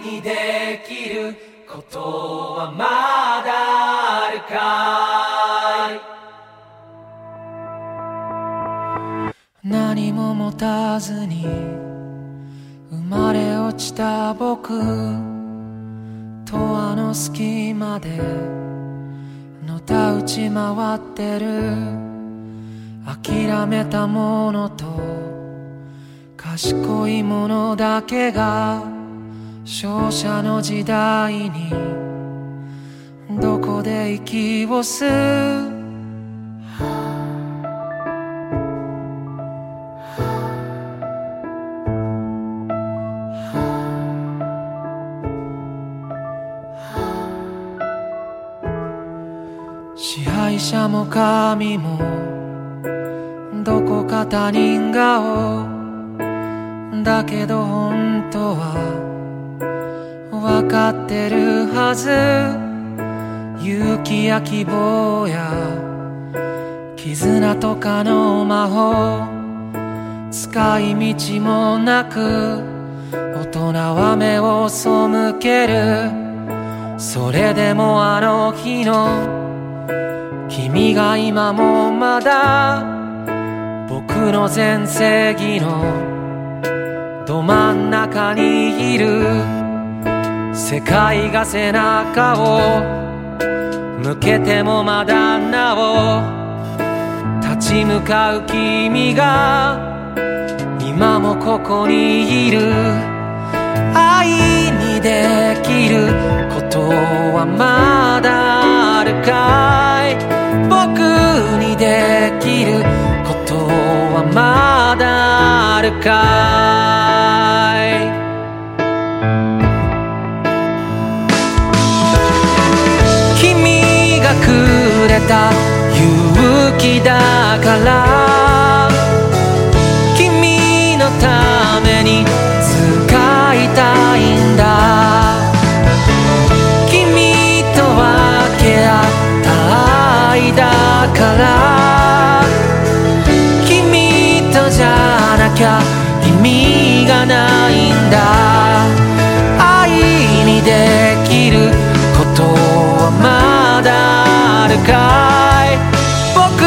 にできることはまだあるかい？何も持たずに生まれ落ちた僕。とあの隙間でのたうち回ってる。諦めたものと賢いものだけが勝者の時代にどこで息を吸う？支配者も神もどこか他人顔。だけど本当は分かってるはず。勇気や希望や絆とかの魔法。使い道もなく大人は目を背ける。それでもあの日の君が今もまだ僕の全盛期のど真ん中にいる。世界が背中を向けてもまだなお立ち向かう君が今もここにいる。愛にできることはまだあるかい？僕にできることはまだあるかい？から君とじゃなきゃ意味がないんだ。愛にできることはまだあるかい。僕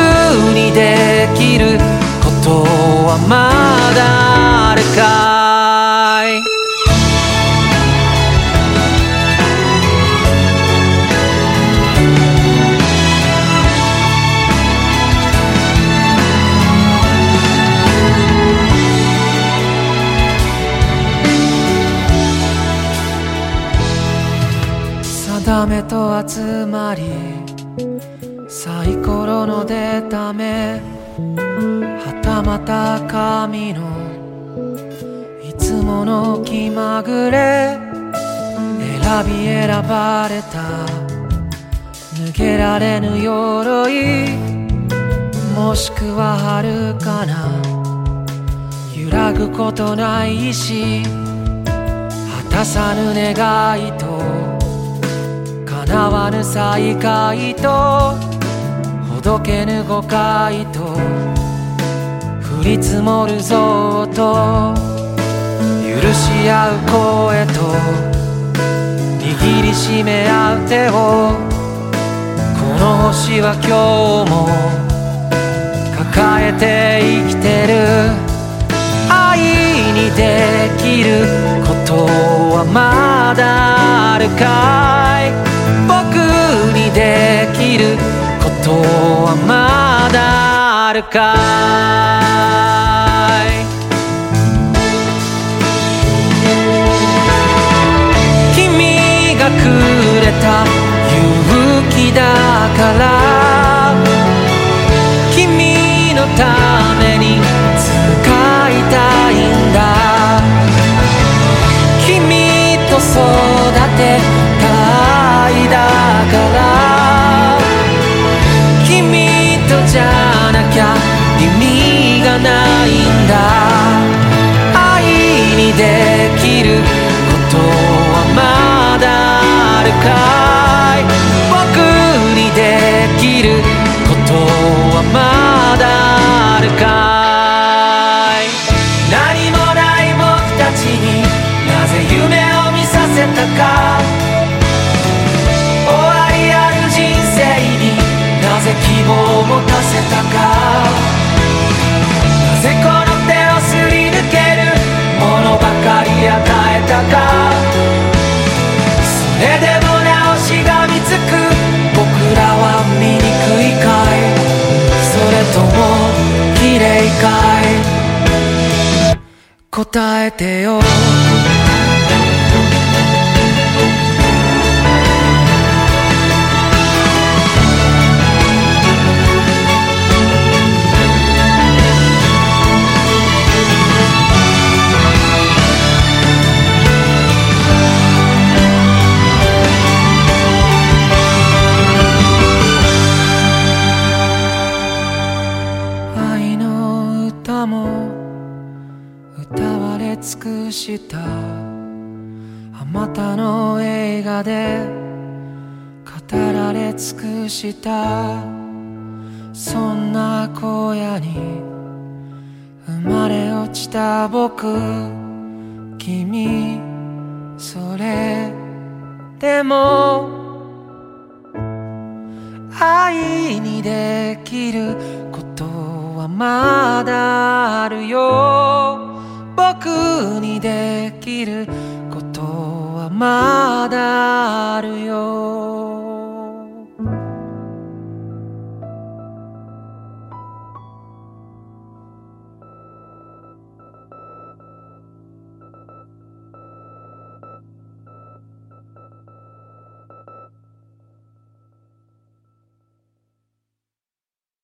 にできることはまだあるかい。定めと集まりサイコロの出た目はたまた神のいつもの気まぐれ選び選ばれた抜けられぬ鎧もしくは遥かな揺らぐことない意志果たさぬ願いと叶わぬ再会とほどけぬ誤解と降り積もるぞと許し合う声と握りしめ合う手をこの星は今日も抱えて生きてる。愛にできることはまだあるかできることはまだあるかい?君がくれた勇気だからだえてよ。あまたの映画で語られ尽くした。そんな荒野に生まれ落ちた僕。君それでも。愛にできることはまだあるよ。僕にできることまだあるよ。